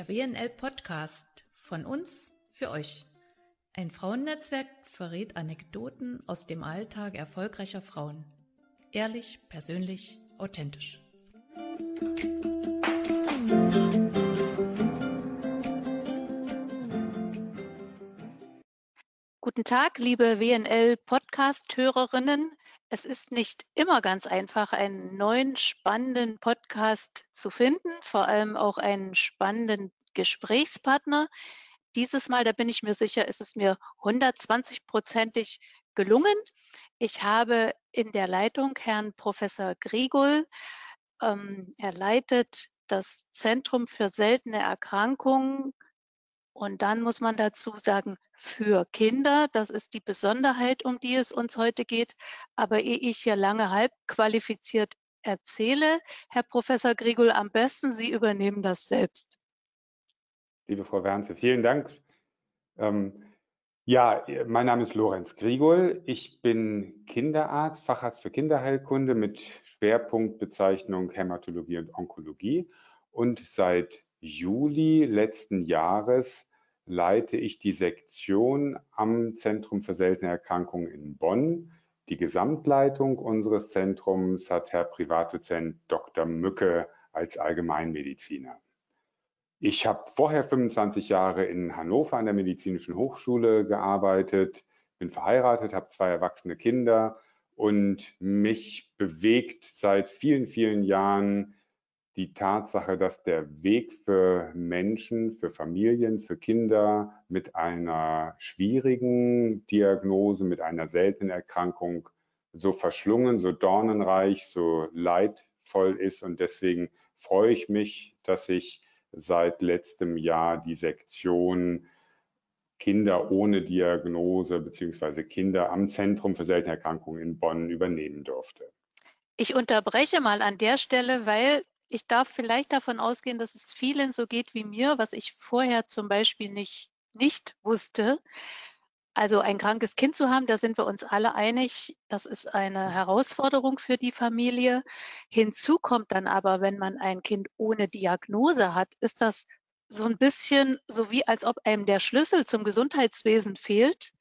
Der WNL Podcast von uns für euch. Ein Frauennetzwerk verrät Anekdoten aus dem Alltag erfolgreicher Frauen. Ehrlich, persönlich, authentisch. Guten Tag, liebe WNL-Podcast-Hörerinnen. Es ist nicht immer ganz einfach, einen neuen spannenden Podcast zu finden, vor allem auch einen spannenden Gesprächspartner. Dieses Mal, da bin ich mir sicher, ist es mir 120-prozentig gelungen. Ich habe in der Leitung Herrn Professor Grigol. Ähm, er leitet das Zentrum für seltene Erkrankungen und dann muss man dazu sagen, für Kinder, das ist die Besonderheit, um die es uns heute geht. Aber ehe ich hier lange halb qualifiziert erzähle, Herr Professor Grigol, am besten Sie übernehmen das selbst. Liebe Frau Wernse, vielen Dank. Ähm, ja, mein Name ist Lorenz Grigol. Ich bin Kinderarzt, Facharzt für Kinderheilkunde mit Schwerpunktbezeichnung Hämatologie und Onkologie. Und seit Juli letzten Jahres leite ich die Sektion am Zentrum für seltene Erkrankungen in Bonn. Die Gesamtleitung unseres Zentrums hat Herr Privatdozent Dr. Mücke als Allgemeinmediziner. Ich habe vorher 25 Jahre in Hannover an der Medizinischen Hochschule gearbeitet, bin verheiratet, habe zwei erwachsene Kinder und mich bewegt seit vielen, vielen Jahren die Tatsache, dass der Weg für Menschen, für Familien, für Kinder mit einer schwierigen Diagnose, mit einer seltenen Erkrankung so verschlungen, so dornenreich, so leidvoll ist. Und deswegen freue ich mich, dass ich seit letztem Jahr die Sektion Kinder ohne Diagnose bzw. Kinder am Zentrum für seltene Erkrankungen in Bonn übernehmen durfte. Ich unterbreche mal an der Stelle, weil ich darf vielleicht davon ausgehen, dass es vielen so geht wie mir, was ich vorher zum Beispiel nicht, nicht wusste. Also ein krankes Kind zu haben, da sind wir uns alle einig, das ist eine Herausforderung für die Familie. Hinzu kommt dann aber, wenn man ein Kind ohne Diagnose hat, ist das so ein bisschen so wie, als ob einem der Schlüssel zum Gesundheitswesen fehlt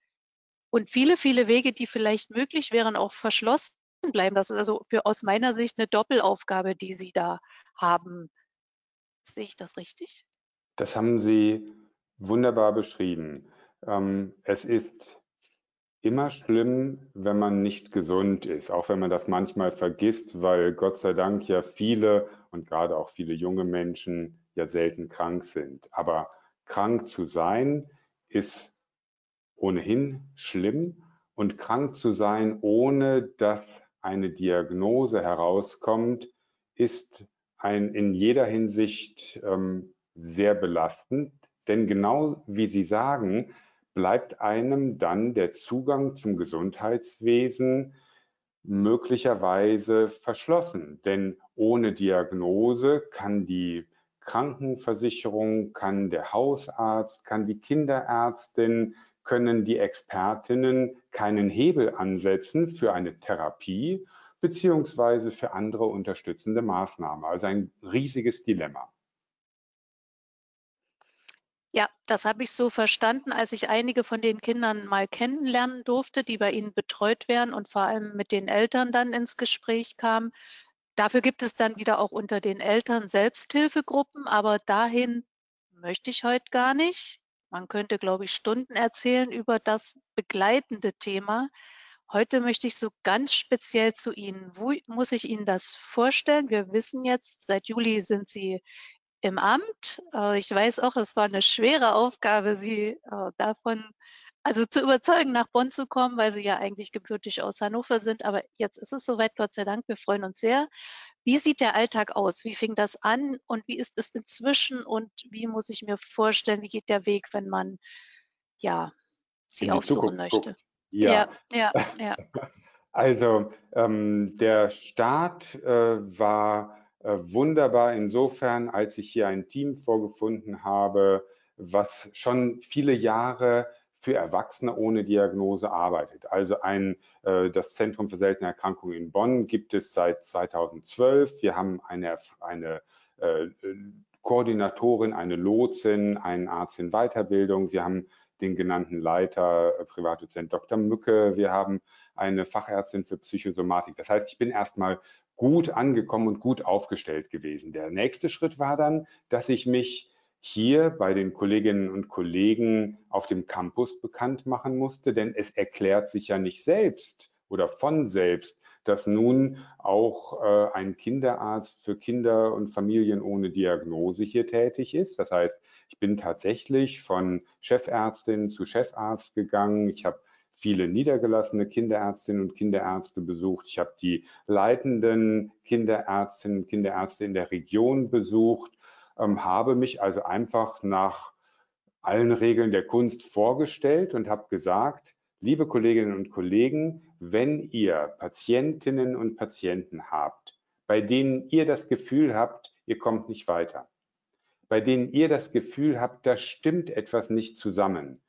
und viele, viele Wege, die vielleicht möglich wären, auch verschlossen bleiben. Das ist also für aus meiner Sicht eine Doppelaufgabe, die Sie da haben. Sehe ich das richtig? Das haben Sie wunderbar beschrieben. Ähm, es ist immer schlimm, wenn man nicht gesund ist, auch wenn man das manchmal vergisst, weil Gott sei Dank ja viele und gerade auch viele junge Menschen ja selten krank sind. Aber krank zu sein ist ohnehin schlimm und krank zu sein, ohne dass eine Diagnose herauskommt, ist ein in jeder Hinsicht ähm, sehr belastend. Denn genau wie Sie sagen, bleibt einem dann der Zugang zum Gesundheitswesen möglicherweise verschlossen. Denn ohne Diagnose kann die Krankenversicherung, kann der Hausarzt, kann die Kinderärztin, können die Expertinnen keinen Hebel ansetzen für eine Therapie beziehungsweise für andere unterstützende Maßnahmen. Also ein riesiges Dilemma. Ja, das habe ich so verstanden, als ich einige von den Kindern mal kennenlernen durfte, die bei Ihnen betreut werden und vor allem mit den Eltern dann ins Gespräch kamen. Dafür gibt es dann wieder auch unter den Eltern Selbsthilfegruppen, aber dahin möchte ich heute gar nicht. Man könnte, glaube ich, Stunden erzählen über das begleitende Thema. Heute möchte ich so ganz speziell zu Ihnen. Wo muss ich Ihnen das vorstellen? Wir wissen jetzt, seit Juli sind Sie im Amt. Äh, ich weiß auch, es war eine schwere Aufgabe, Sie äh, davon also zu überzeugen, nach Bonn zu kommen, weil Sie ja eigentlich gebürtig aus Hannover sind. Aber jetzt ist es soweit, Gott sei Dank. Wir freuen uns sehr. Wie sieht der Alltag aus? Wie fing das an und wie ist es inzwischen und wie muss ich mir vorstellen, wie geht der Weg, wenn man ja sie aufsuchen möchte? Ja, ja, ja. ja. Also ähm, der Start äh, war äh, wunderbar insofern, als ich hier ein Team vorgefunden habe, was schon viele Jahre für Erwachsene ohne Diagnose arbeitet. Also ein, äh, das Zentrum für seltene Erkrankungen in Bonn gibt es seit 2012. Wir haben eine, eine äh, Koordinatorin, eine Lotsin, einen Arzt in Weiterbildung. Wir haben den genannten Leiter, äh, Privatdozent Dr. Mücke. Wir haben eine Fachärztin für Psychosomatik. Das heißt, ich bin erstmal gut angekommen und gut aufgestellt gewesen. Der nächste Schritt war dann, dass ich mich hier bei den Kolleginnen und Kollegen auf dem Campus bekannt machen musste, denn es erklärt sich ja nicht selbst oder von selbst, dass nun auch äh, ein Kinderarzt für Kinder und Familien ohne Diagnose hier tätig ist. Das heißt, ich bin tatsächlich von Chefärztin zu Chefarzt gegangen. Ich habe viele niedergelassene Kinderärztinnen und Kinderärzte besucht. Ich habe die leitenden Kinderärztinnen und Kinderärzte in der Region besucht, habe mich also einfach nach allen Regeln der Kunst vorgestellt und habe gesagt, liebe Kolleginnen und Kollegen, wenn ihr Patientinnen und Patienten habt, bei denen ihr das Gefühl habt, ihr kommt nicht weiter, bei denen ihr das Gefühl habt, da stimmt etwas nicht zusammen,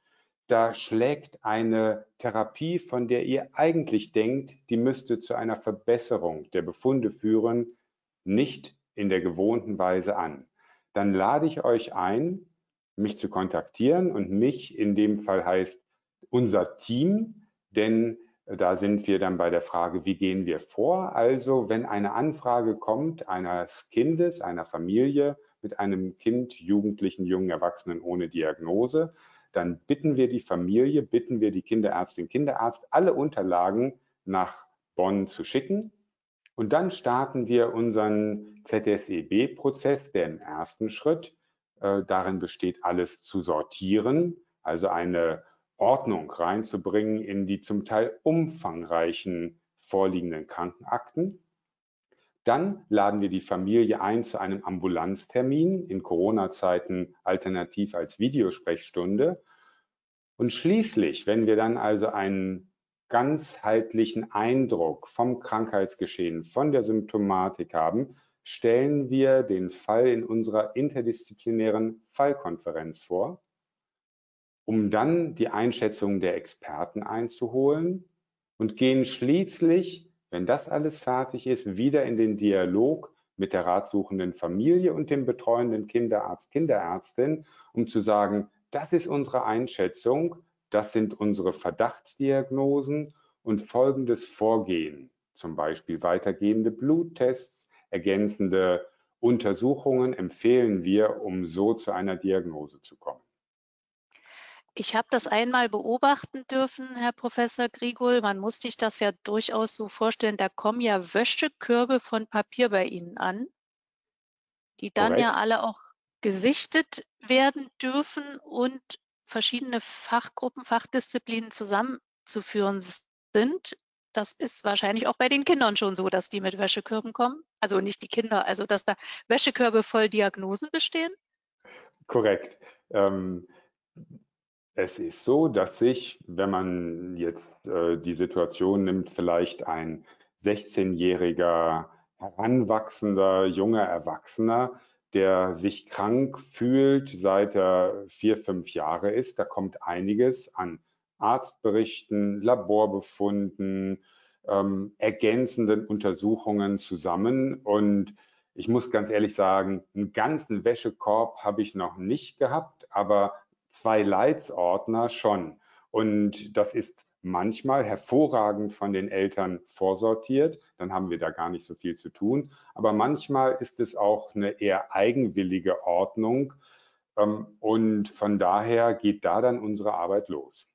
da schlägt eine Therapie, von der ihr eigentlich denkt, die müsste zu einer Verbesserung der Befunde führen, nicht in der gewohnten Weise an. Dann lade ich euch ein, mich zu kontaktieren und mich in dem Fall heißt unser Team, denn da sind wir dann bei der Frage, wie gehen wir vor? Also wenn eine Anfrage kommt eines Kindes, einer Familie mit einem Kind, Jugendlichen, jungen Erwachsenen ohne Diagnose, dann bitten wir die Familie, bitten wir die Kinderärztin, Kinderarzt, alle Unterlagen nach Bonn zu schicken. Und dann starten wir unseren ZSEB-Prozess, der im ersten Schritt äh, darin besteht, alles zu sortieren, also eine Ordnung reinzubringen in die zum Teil umfangreichen vorliegenden Krankenakten. Dann laden wir die Familie ein zu einem Ambulanztermin, in Corona-Zeiten alternativ als Videosprechstunde. Und schließlich, wenn wir dann also einen ganzheitlichen Eindruck vom Krankheitsgeschehen, von der Symptomatik haben, stellen wir den Fall in unserer interdisziplinären Fallkonferenz vor, um dann die Einschätzung der Experten einzuholen und gehen schließlich wenn das alles fertig ist, wieder in den Dialog mit der ratsuchenden Familie und dem betreuenden Kinderarzt, Kinderärztin, um zu sagen, das ist unsere Einschätzung, das sind unsere Verdachtsdiagnosen und folgendes Vorgehen, zum Beispiel weitergehende Bluttests, ergänzende Untersuchungen empfehlen wir, um so zu einer Diagnose zu kommen. Ich habe das einmal beobachten dürfen, Herr Professor Grigol. Man muss sich das ja durchaus so vorstellen. Da kommen ja Wäschekörbe von Papier bei Ihnen an, die dann Correct. ja alle auch gesichtet werden dürfen und verschiedene Fachgruppen, Fachdisziplinen zusammenzuführen sind. Das ist wahrscheinlich auch bei den Kindern schon so, dass die mit Wäschekörben kommen. Also nicht die Kinder, also dass da Wäschekörbe voll Diagnosen bestehen. Korrekt. Ähm, es ist so, dass sich, wenn man jetzt äh, die Situation nimmt, vielleicht ein 16-jähriger heranwachsender junger Erwachsener, der sich krank fühlt, seit er vier, fünf Jahre ist, da kommt einiges an Arztberichten, Laborbefunden, ähm, ergänzenden Untersuchungen zusammen. Und ich muss ganz ehrlich sagen, einen ganzen Wäschekorb habe ich noch nicht gehabt, aber zwei Leitsordner schon. Und das ist manchmal hervorragend von den Eltern vorsortiert, dann haben wir da gar nicht so viel zu tun. Aber manchmal ist es auch eine eher eigenwillige Ordnung. Ähm, und von daher geht da dann unsere Arbeit los.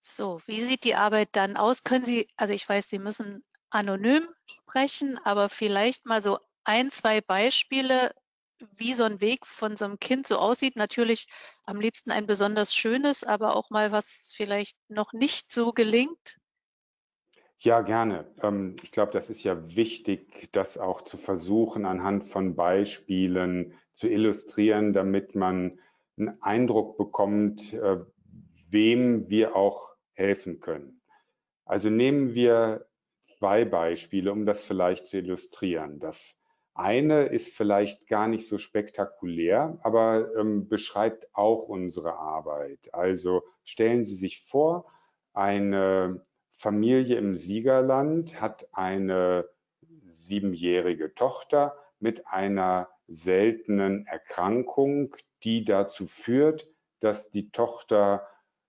So, wie sieht die Arbeit dann aus? Können Sie, also ich weiß, Sie müssen anonym sprechen, aber vielleicht mal so ein, zwei Beispiele, wie so ein Weg von so einem Kind so aussieht. Natürlich am liebsten ein besonders schönes, aber auch mal was vielleicht noch nicht so gelingt. Ja, gerne. Ähm, ich glaube, das ist ja wichtig, das auch zu versuchen, anhand von Beispielen zu illustrieren, damit man einen Eindruck bekommt, äh, wem wir auch helfen können. Also nehmen wir zwei Beispiele, um das vielleicht zu illustrieren. Das eine ist vielleicht gar nicht so spektakulär, aber ähm, beschreibt auch unsere Arbeit. Also stellen Sie sich vor, eine Familie im Siegerland hat eine siebenjährige Tochter mit einer seltenen Erkrankung, die dazu führt, dass die Tochter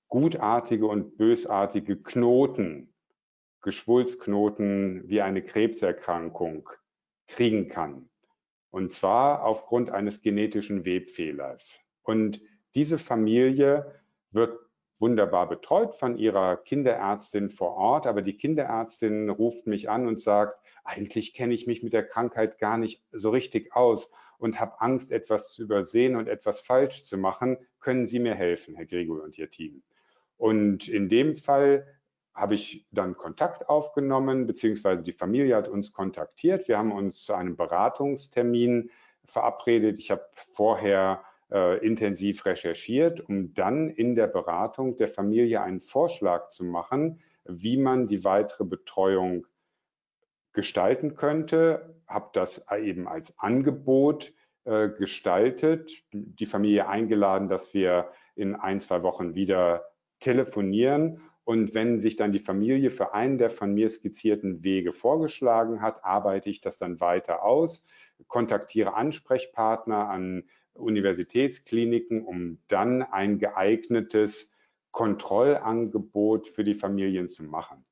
gutartige und bösartige Knoten, Geschwulstknoten wie eine Krebserkrankung kriegen kann. Und zwar aufgrund eines genetischen Webfehlers. Und diese Familie wird wunderbar betreut von ihrer Kinderärztin vor Ort, aber die Kinderärztin ruft mich an und sagt, eigentlich kenne ich mich mit der Krankheit gar nicht so richtig aus und habe Angst, etwas zu übersehen und etwas falsch zu machen. Können Sie mir helfen, Herr Gregor und Ihr Team? Und in dem Fall habe ich dann Kontakt aufgenommen, beziehungsweise die Familie hat uns kontaktiert. Wir haben uns zu einem Beratungstermin verabredet. Ich habe vorher äh, intensiv recherchiert, um dann in der Beratung der Familie einen Vorschlag zu machen, wie man die weitere Betreuung gestalten könnte. Habe das eben als Angebot äh, gestaltet, die Familie eingeladen, dass wir in ein, zwei Wochen wieder telefonieren und wenn sich dann die Familie für einen der von mir skizzierten Wege vorgeschlagen hat, arbeite ich das dann weiter aus, kontaktiere Ansprechpartner an Universitätskliniken, um dann ein geeignetes Kontrollangebot für die Familien zu machen.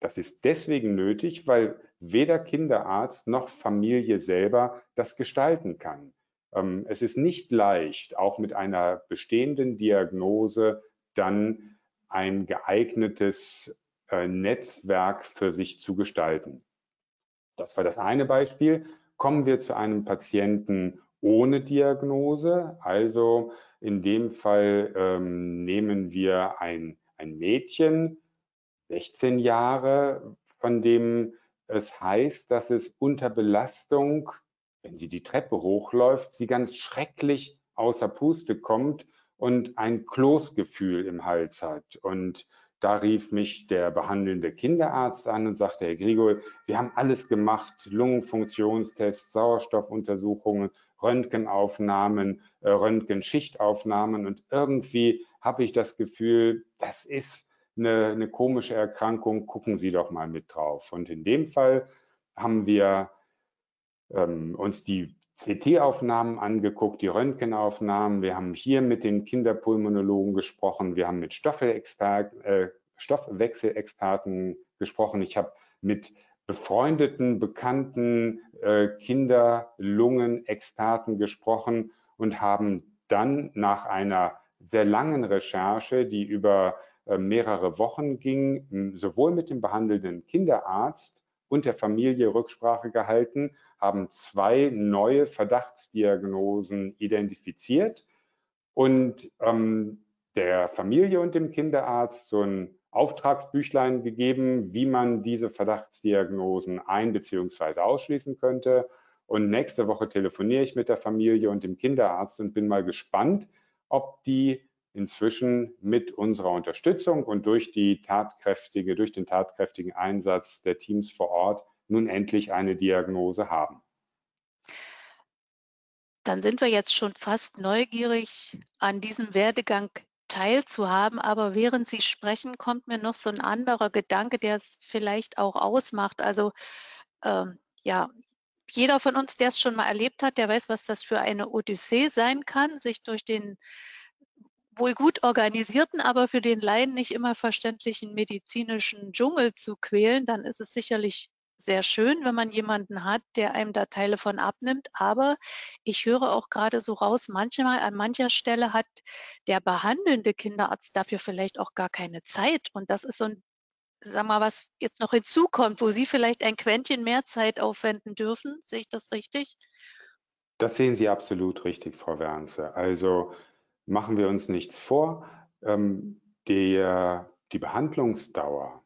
Das ist deswegen nötig, weil weder Kinderarzt noch Familie selber das gestalten kann. Ähm, es ist nicht leicht, auch mit einer bestehenden Diagnose dann ein geeignetes äh, Netzwerk für sich zu gestalten. Das war das eine Beispiel. Kommen wir zu einem Patienten ohne Diagnose. Also in dem Fall ähm, nehmen wir ein, ein Mädchen, 16 Jahre, von dem es heißt, dass es unter Belastung, wenn sie die Treppe hochläuft, sie ganz schrecklich außer Puste kommt und ein Kloßgefühl im Hals hat. Und da rief mich der behandelnde Kinderarzt an und sagte, Herr Grigol, wir haben alles gemacht, Lungenfunktionstests, Sauerstoffuntersuchungen, Röntgenaufnahmen, äh, Röntgenschichtaufnahmen und irgendwie habe ich das Gefühl, das ist eine, eine komische Erkrankung, gucken Sie doch mal mit drauf. Und in dem Fall haben wir ähm, uns die CT-Aufnahmen angeguckt, die Röntgenaufnahmen. Wir haben hier mit den Kinderpulmonologen gesprochen. Wir haben mit äh, Stoffwechselexperten gesprochen. Ich habe mit befreundeten, bekannten äh, Kinderlungenexperten gesprochen und haben dann nach einer sehr langen Recherche, die über äh, mehrere Wochen ging, sowohl mit dem behandelnden Kinderarzt und der Familie Rücksprache gehalten, haben zwei neue Verdachtsdiagnosen identifiziert und ähm, der Familie und dem Kinderarzt so ein Auftragsbüchlein gegeben, wie man diese Verdachtsdiagnosen ein- bzw. ausschließen könnte. Und nächste Woche telefoniere ich mit der Familie und dem Kinderarzt und bin mal gespannt, ob die inzwischen mit unserer Unterstützung und durch die tatkräftige, durch den tatkräftigen Einsatz der Teams vor Ort nun endlich eine Diagnose haben. Dann sind wir jetzt schon fast neugierig, an diesem Werdegang teilzuhaben. Aber während Sie sprechen, kommt mir noch so ein anderer Gedanke, der es vielleicht auch ausmacht. Also ähm, ja, jeder von uns, der es schon mal erlebt hat, der weiß, was das für eine Odyssee sein kann, sich durch den wohl gut organisierten, aber für den Laien nicht immer verständlichen medizinischen Dschungel zu quälen, dann ist es sicherlich sehr schön, wenn man jemanden hat, der einem da Teile von abnimmt. Aber ich höre auch gerade so raus, manchmal an mancher Stelle hat der behandelnde Kinderarzt dafür vielleicht auch gar keine Zeit. Und das ist so ein, sag mal, was jetzt noch hinzukommt, wo Sie vielleicht ein Quäntchen mehr Zeit aufwenden dürfen. Sehe ich das richtig? Das sehen Sie absolut richtig, Frau Wernse. Also machen wir uns nichts vor. Ähm, der, die Behandlungsdauer,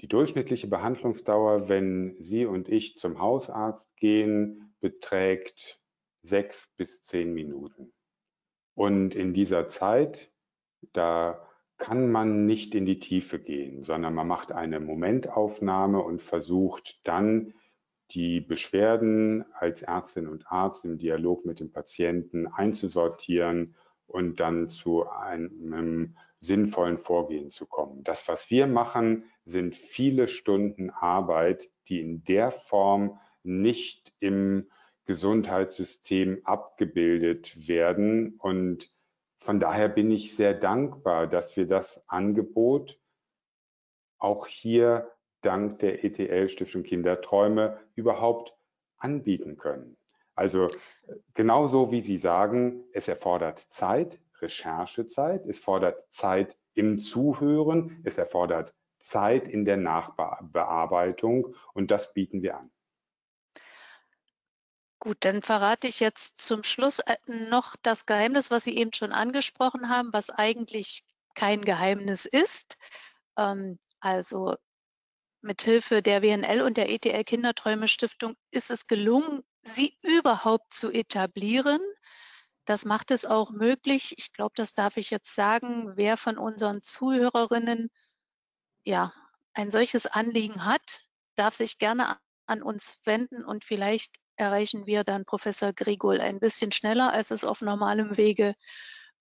die durchschnittliche Behandlungsdauer, wenn Sie und ich zum Hausarzt gehen, beträgt sechs bis zehn Minuten. Und in dieser Zeit, da kann man nicht in die Tiefe gehen, sondern man macht eine Momentaufnahme und versucht dann die Beschwerden als Ärztin und Arzt im Dialog mit dem Patienten einzusortieren und dann zu einem sinnvollen Vorgehen zu kommen. Das, was wir machen, sind viele Stunden Arbeit, die in der Form nicht im Gesundheitssystem abgebildet werden. Und von daher bin ich sehr dankbar, dass wir das Angebot auch hier dank der ETL Stiftung Kinderträume überhaupt anbieten können. Also genauso wie Sie sagen, es erfordert Zeit, Recherchezeit, es fordert Zeit im Zuhören, es erfordert Zeit in der Nachbearbeitung und das bieten wir an. Gut, dann verrate ich jetzt zum Schluss äh, noch das Geheimnis, was Sie eben schon angesprochen haben, was eigentlich kein Geheimnis ist. Ähm, also Mithilfe der WNL und der ETL Kinderträume Stiftung ist es gelungen, sie überhaupt zu etablieren. Das macht es auch möglich. Ich glaube, das darf ich jetzt sagen. Wer von unseren Zuhörerinnen ja ein solches Anliegen hat, darf sich gerne an uns wenden und vielleicht erreichen wir dann Professor Grigol ein bisschen schneller, als es auf normalem Wege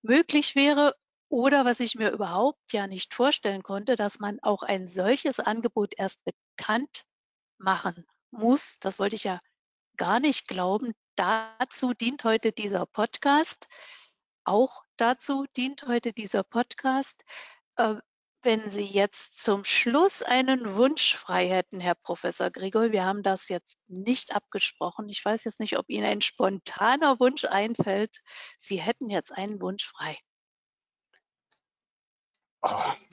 möglich wäre. Oder was ich mir überhaupt ja nicht vorstellen konnte, dass man auch ein solches Angebot erst bekannt machen muss. Das wollte ich ja gar nicht glauben. Dazu dient heute dieser Podcast. Auch dazu dient heute dieser Podcast. Äh, wenn Sie jetzt zum Schluss einen Wunsch frei hätten, Herr Professor Grigol, wir haben das jetzt nicht abgesprochen. Ich weiß jetzt nicht, ob Ihnen ein spontaner Wunsch einfällt. Sie hätten jetzt einen Wunsch frei.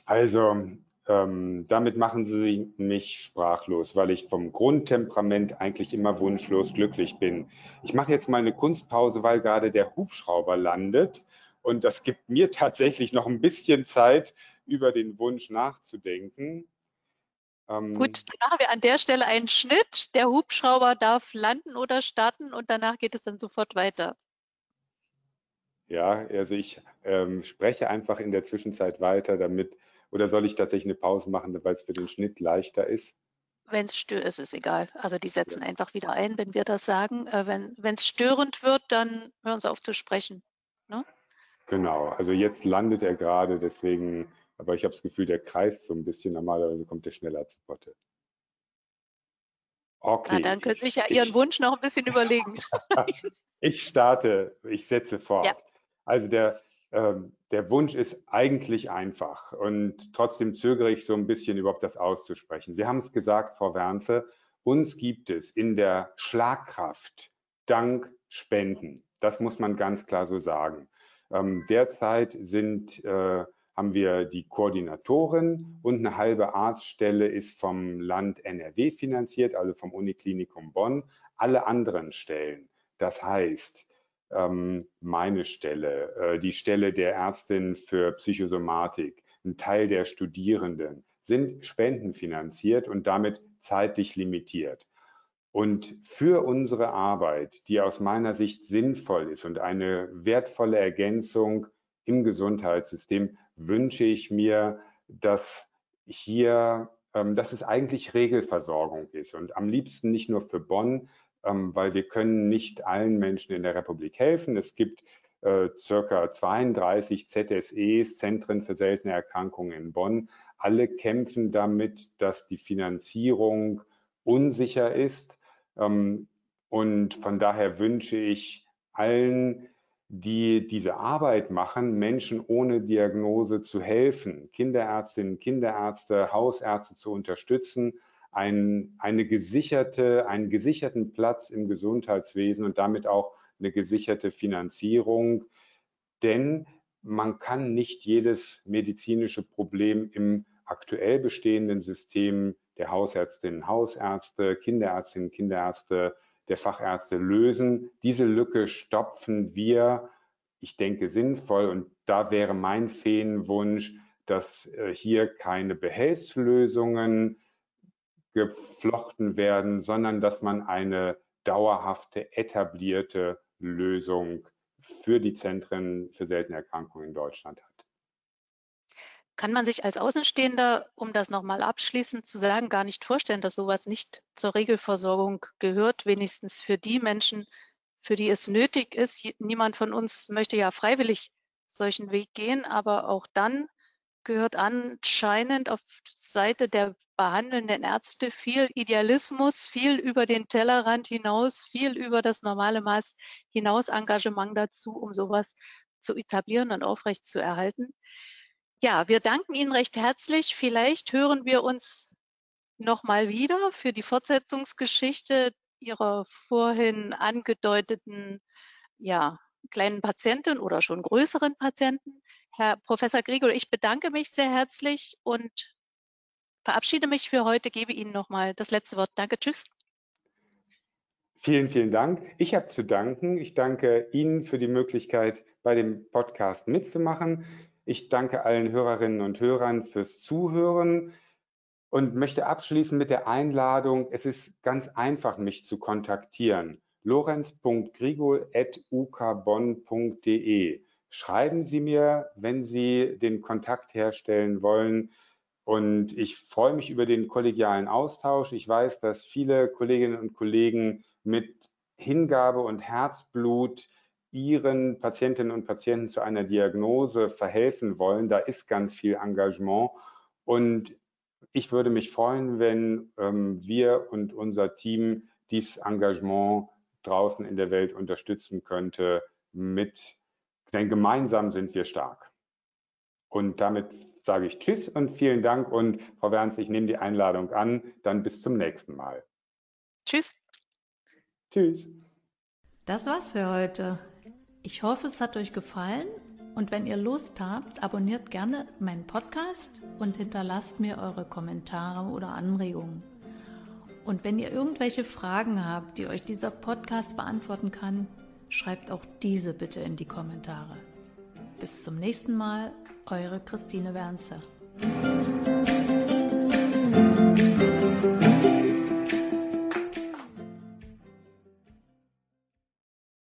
Also, ähm, damit machen Sie mich sprachlos, weil ich vom Grundtemperament eigentlich immer wunschlos glücklich bin. Ich mache jetzt mal eine Kunstpause, weil gerade der Hubschrauber landet. Und das gibt mir tatsächlich noch ein bisschen Zeit, über den Wunsch nachzudenken. Ähm, Gut, dann machen wir an der Stelle einen Schnitt. Der Hubschrauber darf landen oder starten und danach geht es dann sofort weiter. Ja, also ich ähm, spreche einfach in der Zwischenzeit weiter, damit, oder soll ich tatsächlich eine Pause machen, weil es für den Schnitt leichter ist? Wenn es stört, ist es egal. Also die setzen ja. einfach wieder ein, wenn wir das sagen. Äh, wenn es störend wird, dann hören sie auf zu sprechen. Ne? Genau, also jetzt landet er gerade, deswegen, aber ich habe das Gefühl, der kreist so ein bisschen. Normalerweise kommt er schneller zu Potte. Okay. Na, dann können Sie sich ja Ihren Wunsch noch ein bisschen überlegen. ich starte, ich setze fort. Ja. Also der, der Wunsch ist eigentlich einfach und trotzdem zögere ich so ein bisschen überhaupt das auszusprechen. Sie haben es gesagt, Frau Wernze, uns gibt es in der Schlagkraft dank Spenden. Das muss man ganz klar so sagen. Ähm, derzeit sind, äh, haben wir die Koordinatorin und eine halbe Arztstelle ist vom Land NRW finanziert, also vom Uniklinikum Bonn. Alle anderen Stellen, das heißt ähm, meine Stelle, äh, die Stelle der Ärztin für Psychosomatik, ein Teil der Studierenden sind spendenfinanziert und damit zeitlich limitiert. Und für unsere Arbeit, die aus meiner Sicht sinnvoll ist und eine wertvolle Ergänzung im Gesundheitssystem, wünsche ich mir, dass hier, ähm, dass es eigentlich Regelversorgung ist und am liebsten nicht nur für Bonn, ähm, weil wir können nicht allen Menschen in der Republik helfen. Es gibt äh, circa 32 ZSEs, Zentren für seltene Erkrankungen in Bonn. Alle kämpfen damit, dass die Finanzierung unsicher ist. Ähm, und von daher wünsche ich allen, die diese Arbeit machen, Menschen ohne Diagnose zu helfen, Kinderärztinnen, Kinderärzte, Hausärzte zu unterstützen, ein, eine gesicherte, einen gesicherten Platz im Gesundheitswesen und damit auch eine gesicherte Finanzierung. Denn man kann nicht jedes medizinische Problem im aktuell bestehenden System der Hausärztinnen, Hausärzte, Kinderärztinnen, Kinderärzte, der Fachärzte lösen. Diese Lücke stopfen wir, ich denke, sinnvoll. Und da wäre mein Feenwunsch, dass äh, hier keine Behelfslösungen geflochten werden, sondern dass man eine dauerhafte, etablierte Lösung für die Zentren für seltene Erkrankungen in Deutschland hat. kann man sich als Außenstehender, um das nochmal abschließend zu sagen, gar nicht vorstellen, dass sowas nicht zur Regelversorgung gehört, wenigstens für die Menschen, für die es nötig ist. Niemand von uns möchte ja freiwillig solchen Weg gehen, aber auch dann gehört anscheinend auf Seite der behandelnden Ärzte viel Idealismus, viel über den Tellerrand hinaus, viel über das normale Maß hinaus Engagement dazu, um sowas zu etablieren und aufrechtzuerhalten. Ja, wir danken Ihnen recht herzlich. Vielleicht hören wir uns nochmal wieder für die Fortsetzungsgeschichte Ihrer vorhin angedeuteten ja, kleinen Patienten oder schon größeren Patienten. Herr Professor Grigol, ich bedanke mich sehr herzlich und verabschiede mich für heute, gebe Ihnen nochmal das letzte Wort. Danke, tschüss. Vielen, vielen Dank. Ich habe zu danken. Ich danke Ihnen für die Möglichkeit, bei dem Podcast mitzumachen. Ich danke allen Hörerinnen und Hörern fürs Zuhören und möchte abschließen mit der Einladung, es ist ganz einfach, mich zu kontaktieren. lorenz.grigol.ukbonn.de Schreiben Sie mir, wenn Sie den Kontakt herstellen wollen. Und ich freue mich über den kollegialen Austausch. Ich weiß, dass viele Kolleginnen und Kollegen mit Hingabe und Herzblut ihren Patientinnen und Patienten zu einer Diagnose verhelfen wollen. Da ist ganz viel Engagement. Und ich würde mich freuen, wenn ähm, wir und unser Team dieses Engagement draußen in der Welt unterstützen könnte mit, denn gemeinsam sind wir stark. Und damit sage ich Tschüss und vielen Dank und Frau Werns, ich nehme die Einladung an. Dann bis zum nächsten Mal. Tschüss. Tschüss. Das war's für heute. Ich hoffe, es hat euch gefallen und wenn ihr Lust habt, abonniert gerne meinen Podcast und hinterlasst mir eure Kommentare oder Anregungen. Und wenn ihr irgendwelche Fragen habt, die euch dieser Podcast beantworten kann, schreibt auch diese bitte in die Kommentare. Bis zum nächsten Mal, eure Christine Wernzer.